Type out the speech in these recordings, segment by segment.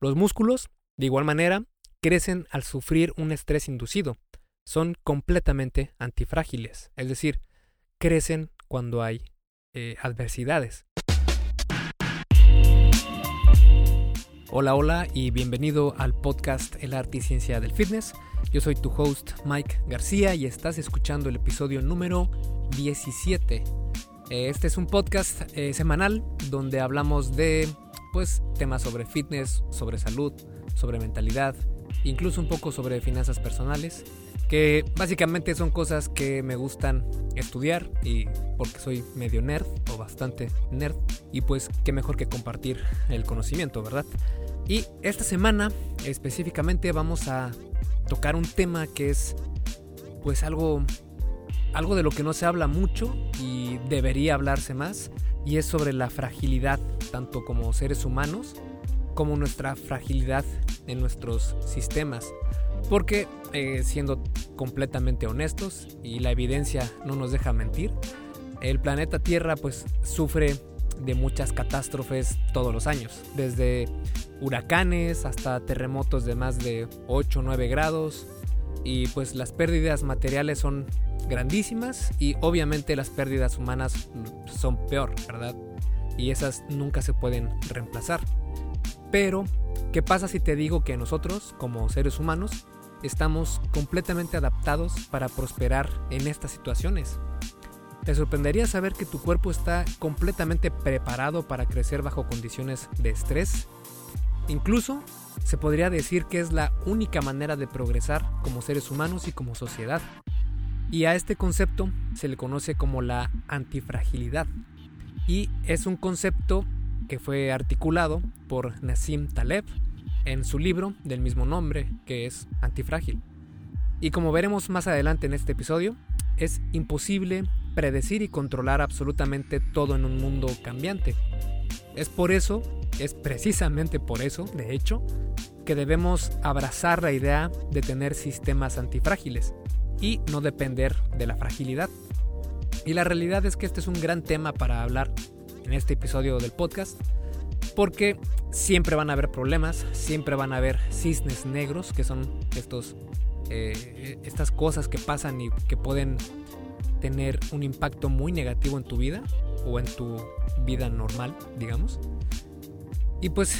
Los músculos, de igual manera, crecen al sufrir un estrés inducido. Son completamente antifrágiles, es decir, crecen cuando hay eh, adversidades. Hola, hola y bienvenido al podcast El arte y ciencia del fitness. Yo soy tu host Mike García y estás escuchando el episodio número 17. Este es un podcast eh, semanal donde hablamos de pues temas sobre fitness, sobre salud, sobre mentalidad, incluso un poco sobre finanzas personales, que básicamente son cosas que me gustan estudiar y porque soy medio nerd o bastante nerd y pues qué mejor que compartir el conocimiento, ¿verdad? Y esta semana específicamente vamos a tocar un tema que es pues algo algo de lo que no se habla mucho y debería hablarse más y es sobre la fragilidad tanto como seres humanos como nuestra fragilidad en nuestros sistemas. Porque, eh, siendo completamente honestos, y la evidencia no nos deja mentir, el planeta Tierra pues sufre de muchas catástrofes todos los años, desde huracanes hasta terremotos de más de 8 o 9 grados, y pues las pérdidas materiales son grandísimas y obviamente las pérdidas humanas son peor, ¿verdad? Y esas nunca se pueden reemplazar. Pero, ¿qué pasa si te digo que nosotros, como seres humanos, estamos completamente adaptados para prosperar en estas situaciones? Te sorprendería saber que tu cuerpo está completamente preparado para crecer bajo condiciones de estrés. Incluso se podría decir que es la única manera de progresar como seres humanos y como sociedad. Y a este concepto se le conoce como la antifragilidad. Y es un concepto que fue articulado por Nassim Taleb en su libro del mismo nombre, que es Antifrágil. Y como veremos más adelante en este episodio, es imposible predecir y controlar absolutamente todo en un mundo cambiante. Es por eso, es precisamente por eso, de hecho, que debemos abrazar la idea de tener sistemas antifrágiles y no depender de la fragilidad. Y la realidad es que este es un gran tema para hablar en este episodio del podcast, porque siempre van a haber problemas, siempre van a haber cisnes negros, que son estos, eh, estas cosas que pasan y que pueden tener un impacto muy negativo en tu vida o en tu vida normal, digamos. Y pues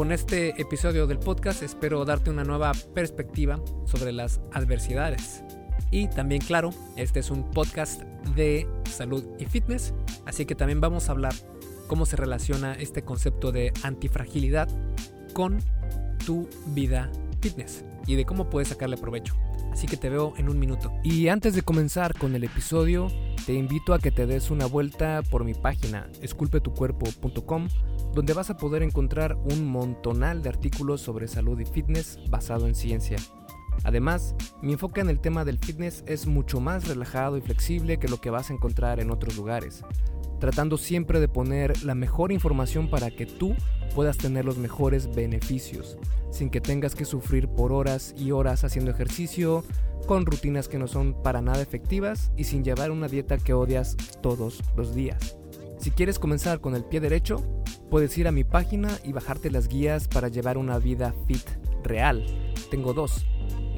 con este episodio del podcast espero darte una nueva perspectiva sobre las adversidades. Y también, claro, este es un podcast de salud y fitness, así que también vamos a hablar cómo se relaciona este concepto de antifragilidad con tu vida fitness y de cómo puedes sacarle provecho. Así que te veo en un minuto. Y antes de comenzar con el episodio, te invito a que te des una vuelta por mi página esculpetucuerpo.com, donde vas a poder encontrar un montonal de artículos sobre salud y fitness basado en ciencia. Además, mi enfoque en el tema del fitness es mucho más relajado y flexible que lo que vas a encontrar en otros lugares, tratando siempre de poner la mejor información para que tú puedas tener los mejores beneficios, sin que tengas que sufrir por horas y horas haciendo ejercicio, con rutinas que no son para nada efectivas y sin llevar una dieta que odias todos los días. Si quieres comenzar con el pie derecho, puedes ir a mi página y bajarte las guías para llevar una vida fit real. Tengo dos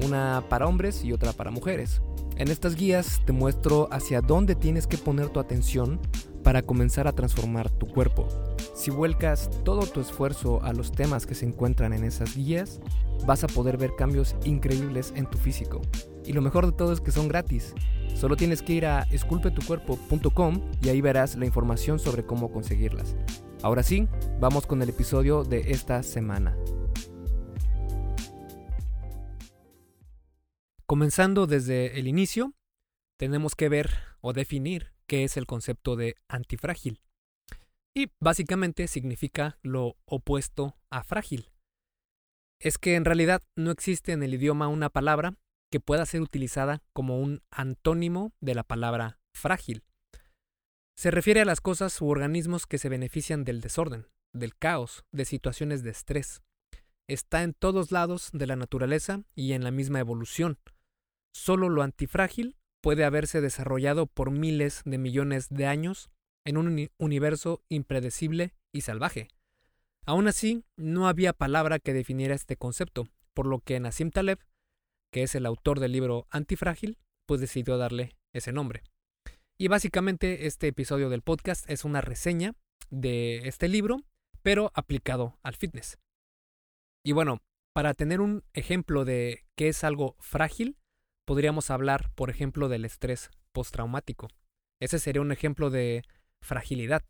una para hombres y otra para mujeres. En estas guías te muestro hacia dónde tienes que poner tu atención para comenzar a transformar tu cuerpo. Si vuelcas todo tu esfuerzo a los temas que se encuentran en esas guías, vas a poder ver cambios increíbles en tu físico. Y lo mejor de todo es que son gratis. Solo tienes que ir a esculpetucuerpo.com y ahí verás la información sobre cómo conseguirlas. Ahora sí, vamos con el episodio de esta semana. Comenzando desde el inicio, tenemos que ver o definir qué es el concepto de antifrágil. Y básicamente significa lo opuesto a frágil. Es que en realidad no existe en el idioma una palabra que pueda ser utilizada como un antónimo de la palabra frágil. Se refiere a las cosas u organismos que se benefician del desorden, del caos, de situaciones de estrés. Está en todos lados de la naturaleza y en la misma evolución, Solo lo antifrágil puede haberse desarrollado por miles de millones de años en un universo impredecible y salvaje. Aún así, no había palabra que definiera este concepto, por lo que Nassim Taleb, que es el autor del libro Antifrágil, pues decidió darle ese nombre. Y básicamente este episodio del podcast es una reseña de este libro, pero aplicado al fitness. Y bueno, para tener un ejemplo de qué es algo frágil, podríamos hablar, por ejemplo, del estrés postraumático. Ese sería un ejemplo de fragilidad.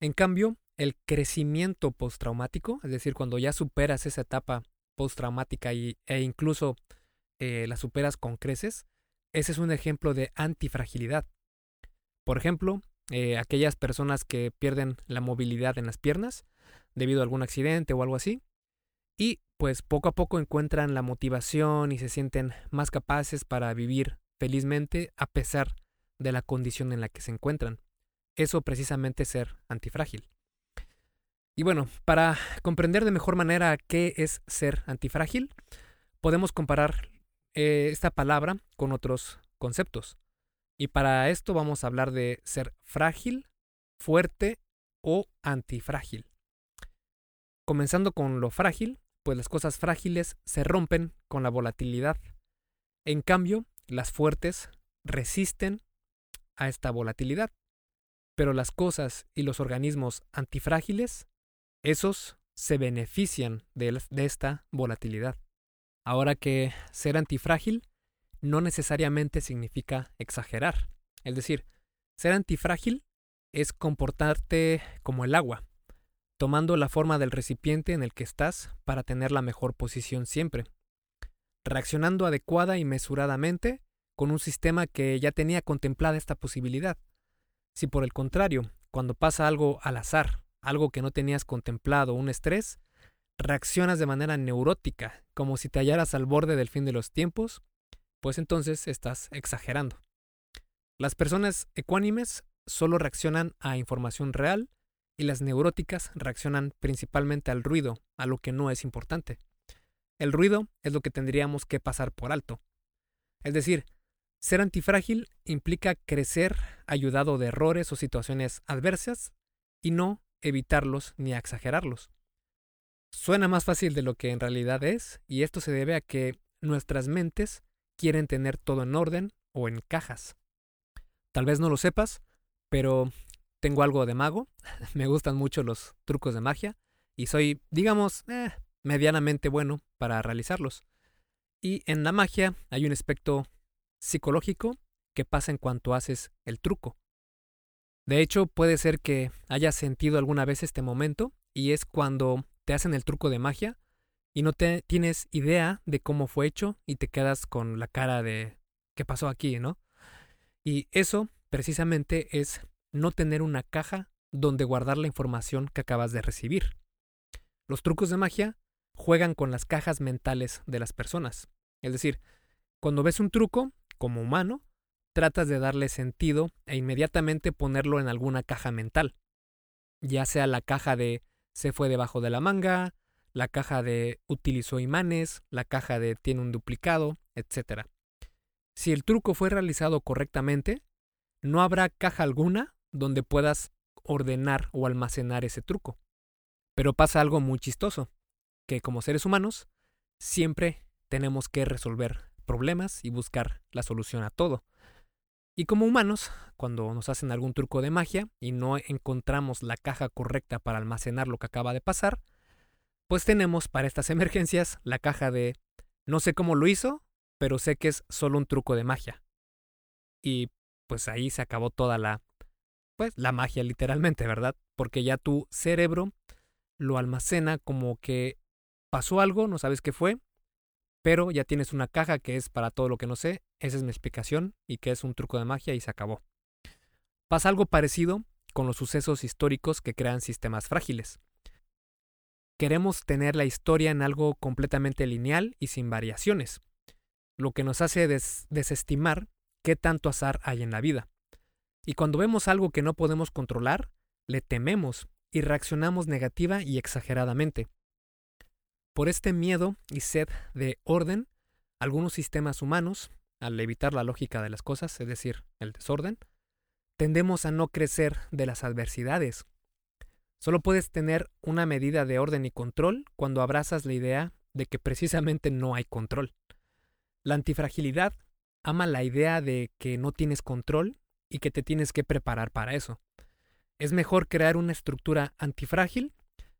En cambio, el crecimiento postraumático, es decir, cuando ya superas esa etapa postraumática e incluso eh, la superas con creces, ese es un ejemplo de antifragilidad. Por ejemplo, eh, aquellas personas que pierden la movilidad en las piernas debido a algún accidente o algo así, y pues poco a poco encuentran la motivación y se sienten más capaces para vivir felizmente a pesar de la condición en la que se encuentran. Eso precisamente ser antifrágil. Y bueno, para comprender de mejor manera qué es ser antifrágil, podemos comparar eh, esta palabra con otros conceptos. Y para esto vamos a hablar de ser frágil, fuerte o antifrágil. Comenzando con lo frágil, pues las cosas frágiles se rompen con la volatilidad. En cambio, las fuertes resisten a esta volatilidad. Pero las cosas y los organismos antifrágiles, esos se benefician de, de esta volatilidad. Ahora que ser antifrágil no necesariamente significa exagerar. Es decir, ser antifrágil es comportarte como el agua, tomando la forma del recipiente en el que estás para tener la mejor posición siempre, reaccionando adecuada y mesuradamente con un sistema que ya tenía contemplada esta posibilidad. Si por el contrario, cuando pasa algo al azar, algo que no tenías contemplado, un estrés, reaccionas de manera neurótica, como si te hallaras al borde del fin de los tiempos, pues entonces estás exagerando. Las personas ecuánimes solo reaccionan a información real y las neuróticas reaccionan principalmente al ruido, a lo que no es importante. El ruido es lo que tendríamos que pasar por alto. Es decir, ser antifrágil implica crecer ayudado de errores o situaciones adversas y no evitarlos ni exagerarlos. Suena más fácil de lo que en realidad es, y esto se debe a que nuestras mentes quieren tener todo en orden o en cajas. Tal vez no lo sepas, pero tengo algo de mago, me gustan mucho los trucos de magia, y soy, digamos, eh, medianamente bueno para realizarlos. Y en la magia hay un aspecto psicológico que pasa en cuanto haces el truco. De hecho, puede ser que hayas sentido alguna vez este momento, y es cuando te hacen el truco de magia y no te tienes idea de cómo fue hecho y te quedas con la cara de ¿qué pasó aquí, no? Y eso precisamente es no tener una caja donde guardar la información que acabas de recibir. Los trucos de magia juegan con las cajas mentales de las personas. Es decir, cuando ves un truco, como humano, tratas de darle sentido e inmediatamente ponerlo en alguna caja mental. Ya sea la caja de se fue debajo de la manga, la caja de utilizó imanes, la caja de tiene un duplicado, etc. Si el truco fue realizado correctamente, no habrá caja alguna donde puedas ordenar o almacenar ese truco. Pero pasa algo muy chistoso, que como seres humanos siempre tenemos que resolver problemas y buscar la solución a todo. Y como humanos, cuando nos hacen algún truco de magia y no encontramos la caja correcta para almacenar lo que acaba de pasar, pues tenemos para estas emergencias la caja de no sé cómo lo hizo, pero sé que es solo un truco de magia. Y pues ahí se acabó toda la pues la magia literalmente, ¿verdad? Porque ya tu cerebro lo almacena como que pasó algo, no sabes qué fue, pero ya tienes una caja que es para todo lo que no sé esa es mi explicación y que es un truco de magia y se acabó. Pasa algo parecido con los sucesos históricos que crean sistemas frágiles. Queremos tener la historia en algo completamente lineal y sin variaciones, lo que nos hace desestimar qué tanto azar hay en la vida. Y cuando vemos algo que no podemos controlar, le tememos y reaccionamos negativa y exageradamente. Por este miedo y sed de orden, algunos sistemas humanos, al evitar la lógica de las cosas, es decir, el desorden, tendemos a no crecer de las adversidades. Solo puedes tener una medida de orden y control cuando abrazas la idea de que precisamente no hay control. La antifragilidad ama la idea de que no tienes control y que te tienes que preparar para eso. Es mejor crear una estructura antifrágil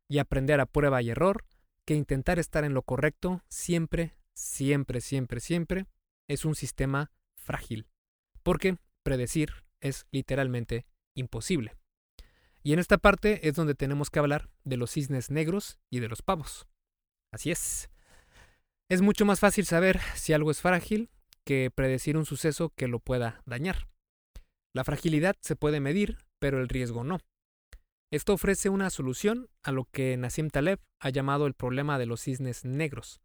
y aprender a prueba y error que intentar estar en lo correcto siempre, siempre, siempre, siempre es un sistema frágil. Porque predecir es literalmente imposible. Y en esta parte es donde tenemos que hablar de los cisnes negros y de los pavos. Así es. Es mucho más fácil saber si algo es frágil que predecir un suceso que lo pueda dañar. La fragilidad se puede medir, pero el riesgo no. Esto ofrece una solución a lo que Nassim Taleb ha llamado el problema de los cisnes negros.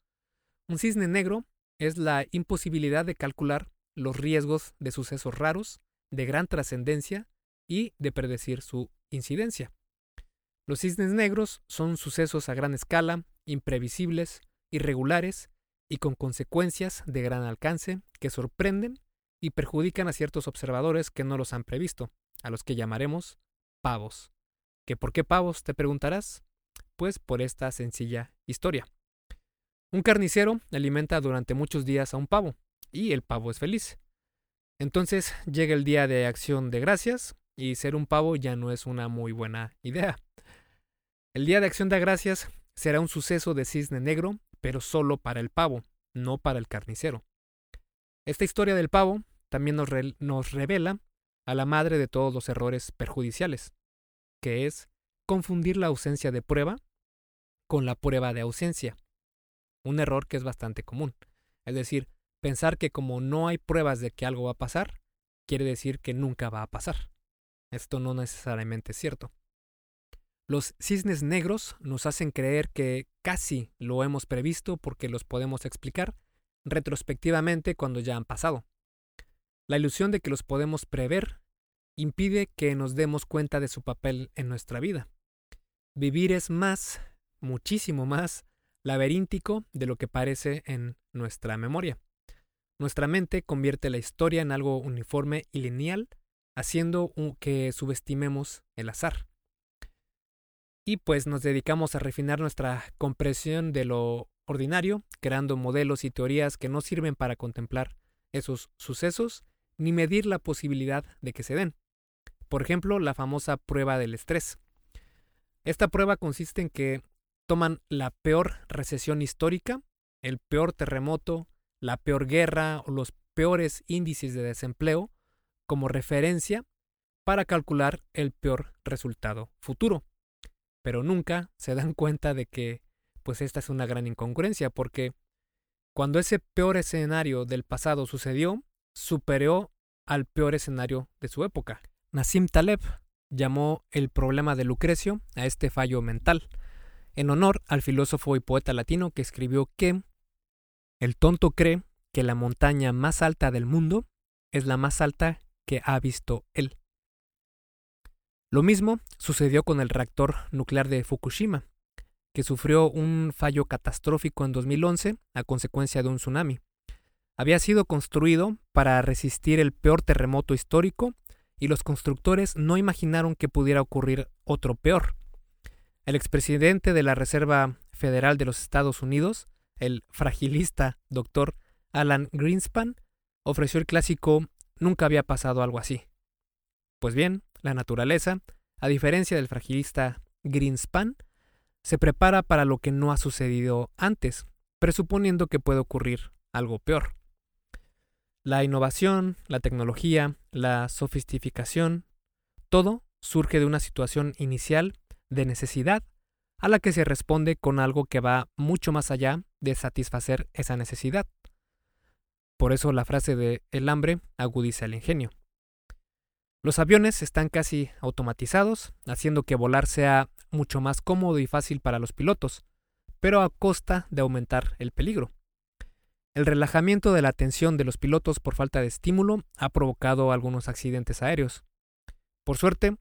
Un cisne negro es la imposibilidad de calcular los riesgos de sucesos raros, de gran trascendencia y de predecir su incidencia. Los cisnes negros son sucesos a gran escala, imprevisibles, irregulares y con consecuencias de gran alcance que sorprenden y perjudican a ciertos observadores que no los han previsto, a los que llamaremos pavos. ¿Que por qué pavos? te preguntarás. Pues por esta sencilla historia. Un carnicero alimenta durante muchos días a un pavo, y el pavo es feliz. Entonces llega el día de acción de gracias, y ser un pavo ya no es una muy buena idea. El día de acción de gracias será un suceso de cisne negro, pero solo para el pavo, no para el carnicero. Esta historia del pavo también nos, revela a la madre de todos los errores perjudiciales, que es confundir la ausencia de prueba con la prueba de ausencia. Un error que es bastante común. Es decir, pensar que como no hay pruebas de que algo va a pasar, quiere decir que nunca va a pasar. Esto no necesariamente es cierto. Los cisnes negros nos hacen creer que casi lo hemos previsto porque los podemos explicar retrospectivamente cuando ya han pasado. La ilusión de que los podemos prever impide que nos demos cuenta de su papel en nuestra vida. Vivir es más, muchísimo más, laberíntico de lo que parece en nuestra memoria. Nuestra mente convierte la historia en algo uniforme y lineal, haciendo que subestimemos el azar y pues nos dedicamos a refinar nuestra comprensión de lo ordinario, creando modelos y teorías que no sirven para contemplar esos sucesos ni medir la posibilidad de que se den. Por ejemplo, la famosa prueba del estrés. Esta prueba consiste en que toman la peor recesión histórica, el peor terremoto, la peor guerra o los peores índices de desempleo como referencia para calcular el peor resultado futuro pero nunca se dan cuenta de que pues esta es una gran incongruencia porque cuando ese peor escenario del pasado sucedió, superó al peor escenario de su época. Nassim Taleb llamó el problema de Lucrecio a este fallo mental, en honor al filósofo y poeta latino que escribió que el tonto cree que la montaña más alta del mundo es la más alta que ha visto él. Lo mismo sucedió con el reactor nuclear de Fukushima, que sufrió un fallo catastrófico en 2011 a consecuencia de un tsunami. Había sido construido para resistir el peor terremoto histórico y los constructores no imaginaron que pudiera ocurrir otro peor. El expresidente de la Reserva Federal de los Estados Unidos, el fragilista doctor Alan Greenspan, ofreció el clásico Nunca había pasado algo así. Pues bien, la naturaleza, a diferencia del fragilista Greenspan, se prepara para lo que no ha sucedido antes, presuponiendo que puede ocurrir algo peor. La innovación, la tecnología, la sofisticación, todo surge de una situación inicial de necesidad a la que se responde con algo que va mucho más allá de satisfacer esa necesidad. Por eso la frase de el hambre agudiza el ingenio. Los aviones están casi automatizados, haciendo que volar sea mucho más cómodo y fácil para los pilotos, pero a costa de aumentar el peligro. El relajamiento de la atención de los pilotos por falta de estímulo ha provocado algunos accidentes aéreos. Por suerte,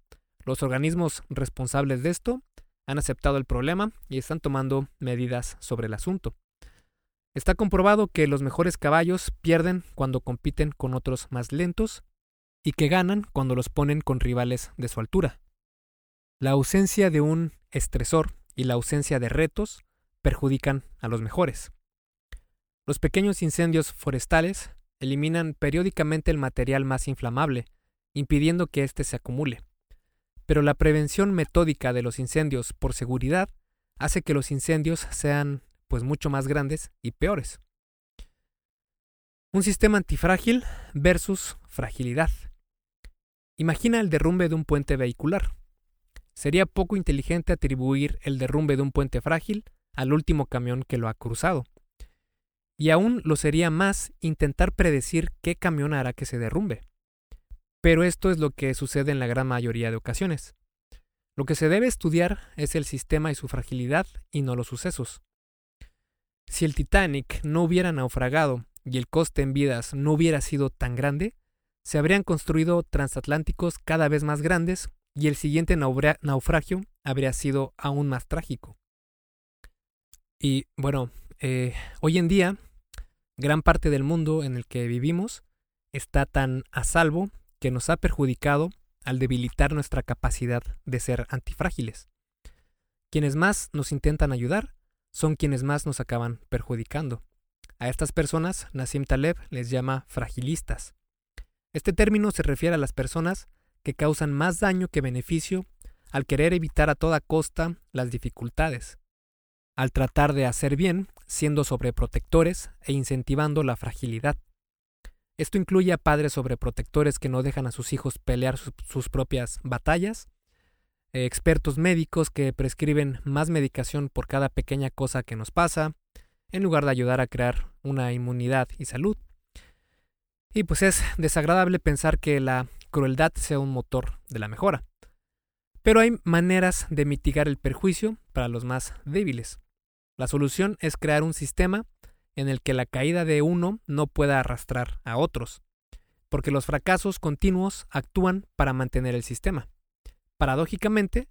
los organismos responsables de esto han aceptado el problema y están tomando medidas sobre el asunto. Está comprobado que los mejores caballos pierden cuando compiten con otros más lentos y que ganan cuando los ponen con rivales de su altura. La ausencia de un estresor y la ausencia de retos perjudican a los mejores. Los pequeños incendios forestales eliminan periódicamente el material más inflamable, impidiendo que éste se acumule. Pero la prevención metódica de los incendios por seguridad hace que los incendios sean pues mucho más grandes y peores. Un sistema antifrágil versus fragilidad. Imagina el derrumbe de un puente vehicular. Sería poco inteligente atribuir el derrumbe de un puente frágil al último camión que lo ha cruzado. Y aún lo sería más intentar predecir qué camión hará que se derrumbe. Pero esto es lo que sucede en la gran mayoría de ocasiones. Lo que se debe estudiar es el sistema y su fragilidad y no los sucesos. Si el Titanic no hubiera naufragado y el coste en vidas no hubiera sido tan grande, se habrían construido transatlánticos cada vez más grandes y el siguiente naufragio habría sido aún más trágico. Y bueno, eh, hoy en día, gran parte del mundo en el que vivimos está tan a salvo que nos ha perjudicado al debilitar nuestra capacidad de ser antifrágiles. Quienes más nos intentan ayudar son quienes más nos acaban perjudicando. A estas personas, Nassim Taleb les llama fragilistas. Este término se refiere a las personas que causan más daño que beneficio al querer evitar a toda costa las dificultades, al tratar de hacer bien, siendo sobreprotectores e incentivando la fragilidad. Esto incluye a padres sobreprotectores que no dejan a sus hijos pelear sus propias batallas, eh, expertos médicos que prescriben más medicación por cada pequeña cosa que nos pasa, en lugar de ayudar a crear una inmunidad y salud. Y pues es desagradable pensar que la crueldad sea un motor de la mejora. Pero hay maneras de mitigar el perjuicio para los más débiles. La solución es crear un sistema en el que la caída de uno no pueda arrastrar a otros, porque los fracasos continuos actúan para mantener el sistema. Paradójicamente,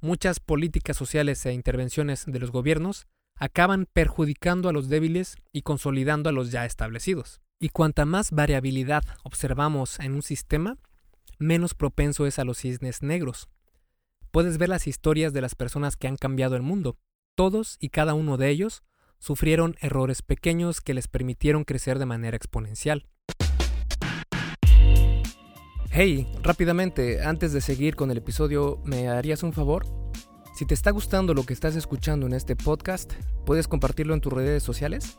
muchas políticas sociales e intervenciones de los gobiernos acaban perjudicando a los débiles y consolidando a los ya establecidos. Y cuanta más variabilidad observamos en un sistema, menos propenso es a los cisnes negros. Puedes ver las historias de las personas que han cambiado el mundo, todos y cada uno de ellos sufrieron errores pequeños que les permitieron crecer de manera exponencial. Hey, rápidamente, antes de seguir con el episodio, ¿me harías un favor? Si te está gustando lo que estás escuchando en este podcast, ¿puedes compartirlo en tus redes sociales?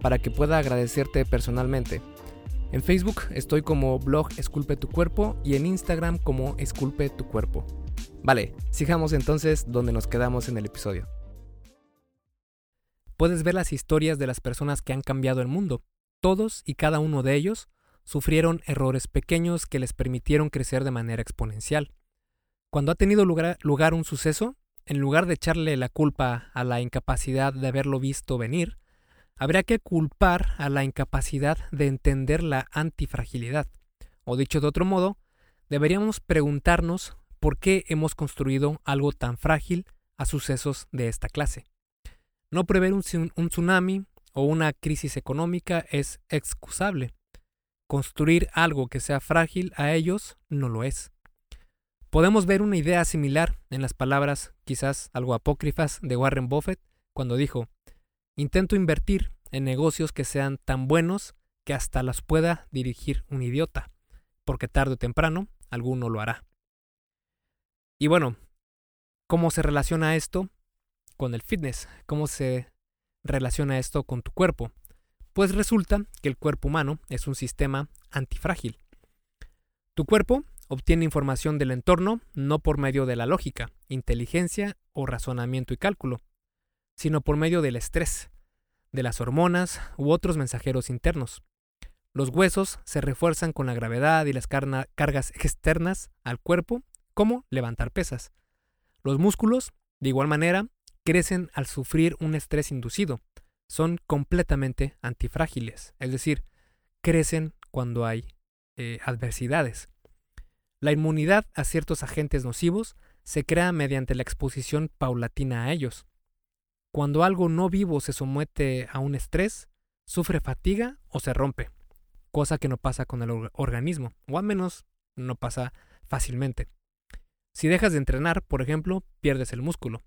para que pueda agradecerte personalmente. En Facebook estoy como blog Esculpe tu cuerpo y en Instagram como Esculpe tu cuerpo. Vale, sigamos entonces donde nos quedamos en el episodio. Puedes ver las historias de las personas que han cambiado el mundo. Todos y cada uno de ellos sufrieron errores pequeños que les permitieron crecer de manera exponencial. Cuando ha tenido lugar, lugar un suceso, en lugar de echarle la culpa a la incapacidad de haberlo visto venir, habría que culpar a la incapacidad de entender la antifragilidad. O dicho de otro modo, deberíamos preguntarnos por qué hemos construido algo tan frágil a sucesos de esta clase. No prever un, tsunami o una crisis económica es excusable. Construir algo que sea frágil a ellos no lo es. Podemos ver una idea similar en las palabras, quizás algo apócrifas, de Warren Buffett cuando dijo, intento invertir en negocios que sean tan buenos que hasta las pueda dirigir un idiota, porque tarde o temprano alguno lo hará. Y bueno, ¿cómo se relaciona esto con el fitness? ¿Cómo se relaciona esto con tu cuerpo? Pues resulta que el cuerpo humano es un sistema antifrágil. Tu cuerpo obtiene información del entorno no por medio de la lógica, inteligencia o razonamiento y cálculo, sino por medio del estrés, de las hormonas u otros mensajeros internos. Los huesos se refuerzan con la gravedad y las cargas externas al cuerpo como levantar pesas. Los músculos, de igual manera, crecen al sufrir un estrés inducido. Son completamente antifrágiles, es decir, crecen cuando hay eh, adversidades. La inmunidad a ciertos agentes nocivos se crea mediante la exposición paulatina a ellos. Cuando algo no vivo se somete a un estrés, sufre fatiga o se rompe, cosa que no pasa con el organismo, o al menos no pasa fácilmente. Si dejas de entrenar, por ejemplo, pierdes el músculo.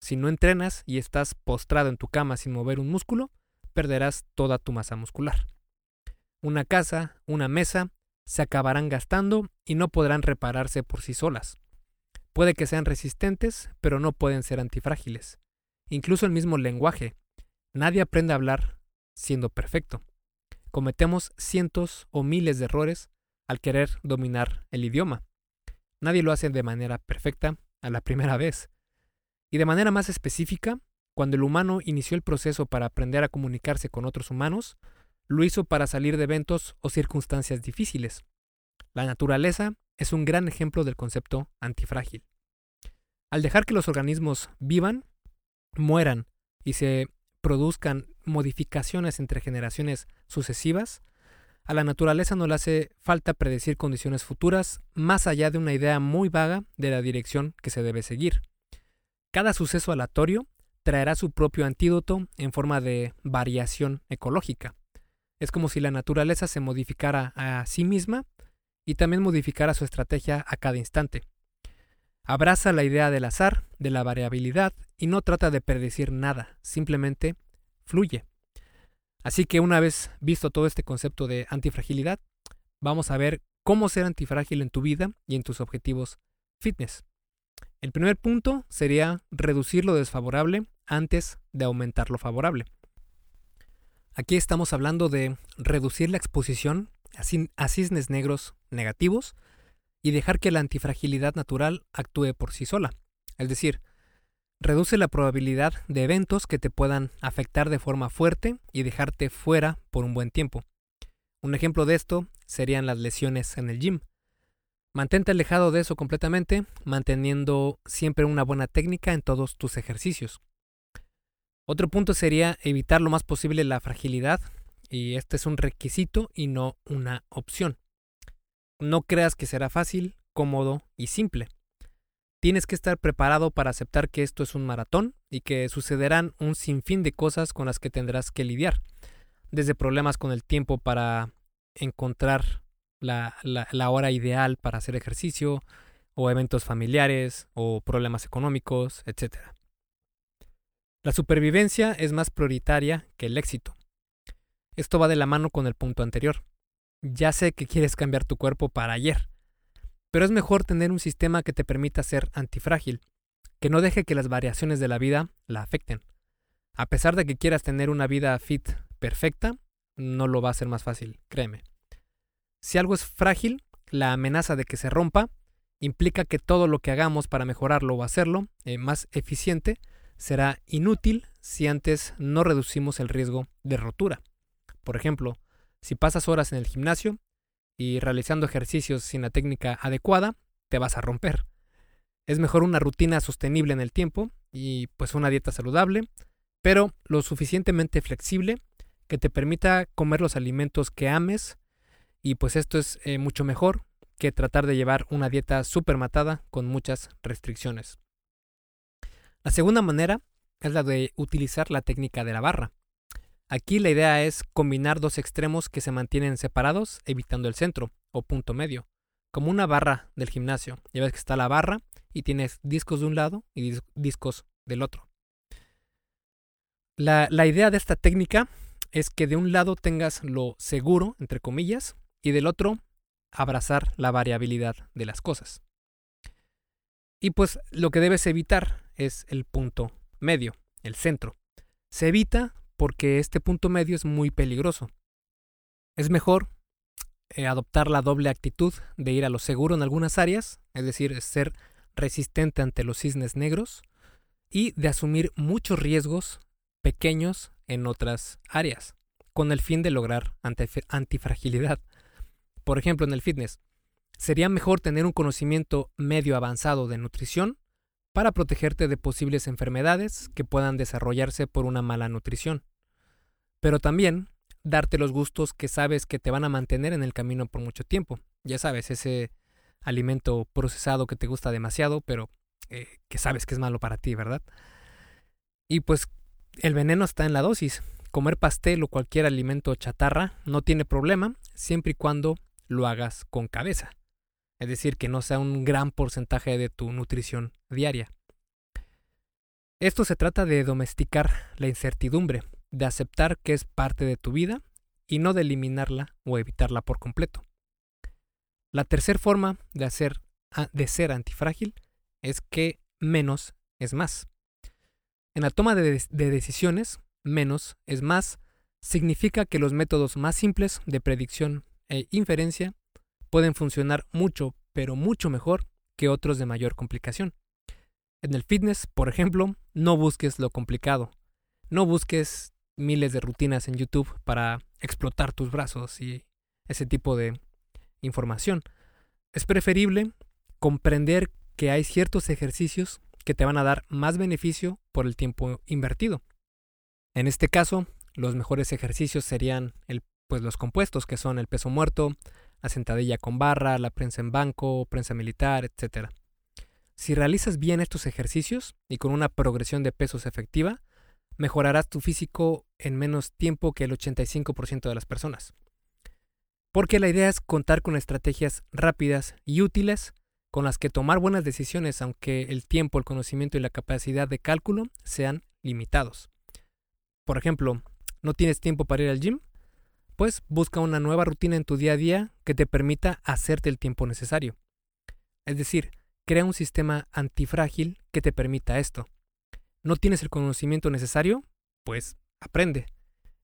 Si no entrenas y estás postrado en tu cama sin mover un músculo, perderás toda tu masa muscular. Una casa, una mesa, se acabarán gastando y no podrán repararse por sí solas. Puede que sean resistentes, pero no pueden ser antifrágiles. Incluso el mismo lenguaje. Nadie aprende a hablar siendo perfecto. Cometemos cientos o miles de errores al querer dominar el idioma. Nadie lo hace de manera perfecta a la primera vez. Y de manera más específica, cuando el humano inició el proceso para aprender a comunicarse con otros humanos, lo hizo para salir de eventos o circunstancias difíciles. La naturaleza es un gran ejemplo del concepto antifrágil. Al dejar que los organismos vivan, mueran y se produzcan modificaciones entre generaciones sucesivas, a la naturaleza no le hace falta predecir condiciones futuras más allá de una idea muy vaga de la dirección que se debe seguir. Cada suceso aleatorio traerá su propio antídoto en forma de variación ecológica. Es como si la naturaleza se modificara a sí misma y también modificara su estrategia a cada instante. Abraza la idea del azar, de la variabilidad y no trata de predecir nada, simplemente fluye. Así que una vez visto todo este concepto de antifragilidad, vamos a ver cómo ser antifrágil en tu vida y en tus objetivos fitness. El primer punto sería reducir lo desfavorable antes de aumentar lo favorable. Aquí estamos hablando de reducir la exposición a cisnes negros negativos y dejar que la antifragilidad natural actúe por sí sola. Es decir, reduce la probabilidad de eventos que te puedan afectar de forma fuerte y dejarte fuera por un buen tiempo. Un ejemplo de esto serían las lesiones en el gym. Mantente alejado de eso completamente, manteniendo siempre una buena técnica en todos tus ejercicios. Otro punto sería evitar lo más posible la fragilidad, y este es un requisito y no una opción. No creas que será fácil, cómodo y simple. Tienes que estar preparado para aceptar que esto es un maratón y que sucederán un sinfín de cosas con las que tendrás que lidiar, desde problemas con el tiempo para encontrar la, hora ideal para hacer ejercicio, o eventos familiares, o problemas económicos, etc. La supervivencia es más prioritaria que el éxito. Esto va de la mano con el punto anterior. Ya sé que quieres cambiar tu cuerpo para ayer, pero es mejor tener un sistema que te permita ser antifrágil, que no deje que las variaciones de la vida la afecten. A pesar de que quieras tener una vida fit perfecta, no lo va a ser más fácil, créeme. Si algo es frágil, la amenaza de que se rompa implica que todo lo que hagamos para mejorarlo o hacerlo eh, más eficiente será inútil si antes no reducimos el riesgo de rotura. Por ejemplo, si pasas horas en el gimnasio, y realizando ejercicios sin la técnica adecuada, te vas a romper. Es mejor una rutina sostenible en el tiempo y pues una dieta saludable, pero lo suficientemente flexible que te permita comer los alimentos que ames y pues esto es eh, mucho mejor que tratar de llevar una dieta súper matada con muchas restricciones. La segunda manera es la de utilizar la técnica de la barra. Aquí la idea es combinar dos extremos que se mantienen separados, evitando el centro o punto medio, como una barra del gimnasio. Ya ves que está la barra y tienes discos de un lado y discos del otro. La, la idea de esta técnica es que de un lado tengas lo seguro, entre comillas, y del otro abrazar la variabilidad de las cosas. Y pues lo que debes evitar es el punto medio, el centro. Se evita porque este punto medio es muy peligroso. Es mejor eh, adoptar la doble actitud de ir a lo seguro en algunas áreas, es decir, ser resistente ante los cisnes negros, y de asumir muchos riesgos pequeños en otras áreas, con el fin de lograr antifragilidad. Por ejemplo, en el fitness, sería mejor tener un conocimiento medio avanzado de nutrición para protegerte de posibles enfermedades que puedan desarrollarse por una mala nutrición. Pero también darte los gustos que sabes que te van a mantener en el camino por mucho tiempo. Ya sabes, ese alimento procesado que te gusta demasiado, pero eh, que sabes que es malo para ti, ¿verdad? Y pues el veneno está en la dosis. Comer pastel o cualquier alimento chatarra no tiene problema siempre y cuando lo hagas con cabeza. Es decir, que no sea un gran porcentaje de tu nutrición diaria. Esto se trata de domesticar la incertidumbre, de aceptar que es parte de tu vida y no de eliminarla o evitarla por completo. La tercera forma de, hacer, de ser antifrágil es que menos es más. En la toma de decisiones, menos es más significa que los métodos más simples de predicción e inferencia pueden funcionar mucho, pero mucho mejor que otros de mayor complicación. En el fitness, por ejemplo, no busques lo complicado. No busques miles de rutinas en YouTube para explotar tus brazos y ese tipo de información. Es preferible comprender que hay ciertos ejercicios que te van a dar más beneficio por el tiempo invertido. En este caso, los mejores ejercicios serían pues, los compuestos, que son el peso muerto, la sentadilla con barra, la prensa en banco, prensa militar, etc. Si realizas bien estos ejercicios y con una progresión de pesos efectiva, mejorarás tu físico en menos tiempo que el 85% de las personas. Porque la idea es contar con estrategias rápidas y útiles con las que tomar buenas decisiones aunque el tiempo, el conocimiento y la capacidad de cálculo sean limitados. Por ejemplo, ¿no tienes tiempo para ir al gym? Pues busca una nueva rutina en tu día a día que te permita hacerte el tiempo necesario. Es decir, crea un sistema antifrágil que te permita esto. ¿No tienes el conocimiento necesario? Pues aprende.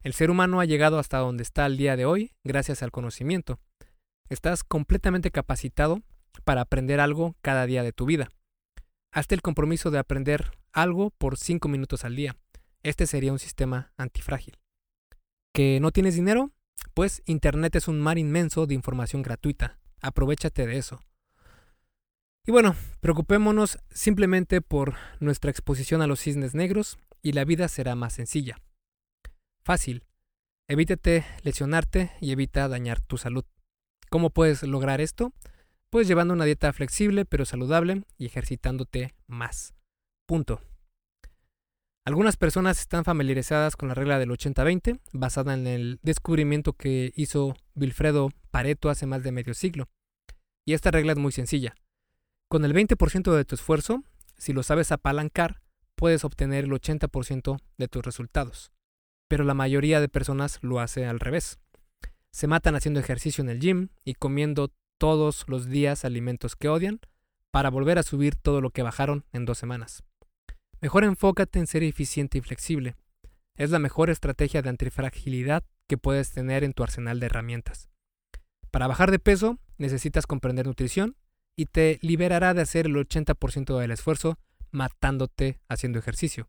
El ser humano ha llegado hasta donde está al día de hoy gracias al conocimiento. Estás completamente capacitado para aprender algo cada día de tu vida. Hazte el compromiso de aprender algo por 5 minutos al día. Este sería un sistema antifrágil. ¿Que no tienes dinero? Pues Internet es un mar inmenso de información gratuita. Aprovechate de eso. Y bueno, preocupémonos simplemente por nuestra exposición a los cisnes negros y la vida será más sencilla. Fácil. Evítate lesionarte y evita dañar tu salud. ¿Cómo puedes lograr esto? Pues llevando una dieta flexible pero saludable y ejercitándote más. Punto. Algunas personas están familiarizadas con la regla del 80-20, basada en el descubrimiento que hizo Wilfredo Pareto hace más de medio siglo. Y esta regla es muy sencilla. Con el 20% de tu esfuerzo, si lo sabes apalancar, puedes obtener el 80% de tus resultados. Pero la mayoría de personas lo hace al revés. Se matan haciendo ejercicio en el gym y comiendo todos los días alimentos que odian para volver a subir todo lo que bajaron en dos semanas. Mejor enfócate en ser eficiente y flexible. Es la mejor estrategia de antifragilidad que puedes tener en tu arsenal de herramientas. Para bajar de peso necesitas comprender nutrición y te liberará de hacer el 80% del esfuerzo matándote haciendo ejercicio.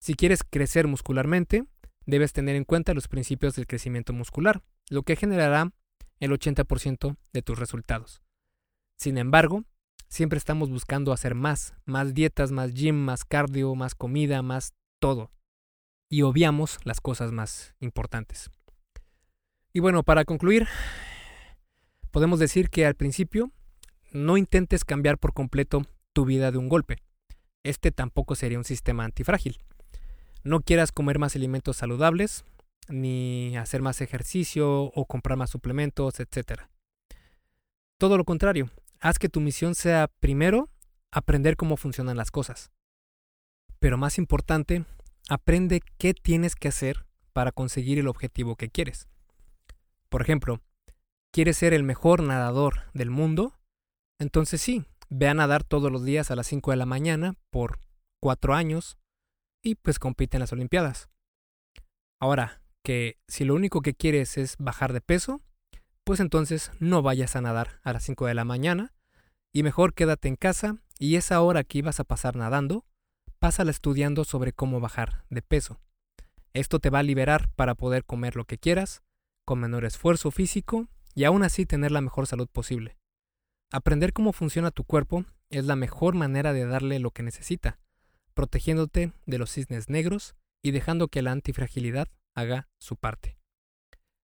Si quieres crecer muscularmente, debes tener en cuenta los principios del crecimiento muscular, lo que generará el 80% de tus resultados. Sin embargo, Siempre estamos buscando hacer más, más dietas, más gym, más cardio, más comida, más todo. Y obviamos las cosas más importantes. Y bueno, para concluir, podemos decir que al principio no intentes cambiar por completo tu vida de un golpe. Este tampoco sería un sistema antifrágil. No quieras comer más alimentos saludables, ni hacer más ejercicio o comprar más suplementos, etc. Todo lo contrario, Haz que tu misión sea, primero, aprender cómo funcionan las cosas. Pero más importante, aprende qué tienes que hacer para conseguir el objetivo que quieres. Por ejemplo, ¿quieres ser el mejor nadador del mundo? Entonces sí, ve a nadar todos los días a las 5 de la mañana por 4 años y pues compite en las Olimpiadas. Ahora, que si lo único que quieres es bajar de peso, pues entonces no vayas a nadar a las 5 de la mañana y mejor quédate en casa y esa hora que ibas a pasar nadando, pásala estudiando sobre cómo bajar de peso. Esto te va a liberar para poder comer lo que quieras, con menor esfuerzo físico y aún así tener la mejor salud posible. Aprender cómo funciona tu cuerpo es la mejor manera de darle lo que necesita, protegiéndote de los cisnes negros y dejando que la antifragilidad haga su parte.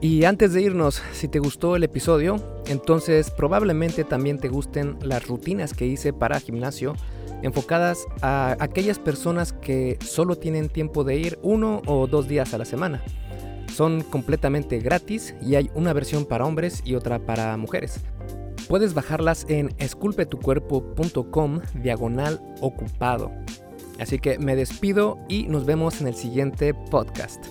Y antes de irnos, si te gustó el episodio, entonces probablemente también te gusten las rutinas que hice para gimnasio enfocadas a aquellas personas que solo tienen tiempo de ir uno o dos días a la semana. Son completamente gratis y hay una versión para hombres y otra para mujeres. Puedes bajarlas en esculpetucuerpo.com diagonal ocupado. Así que me despido y nos vemos en el siguiente podcast.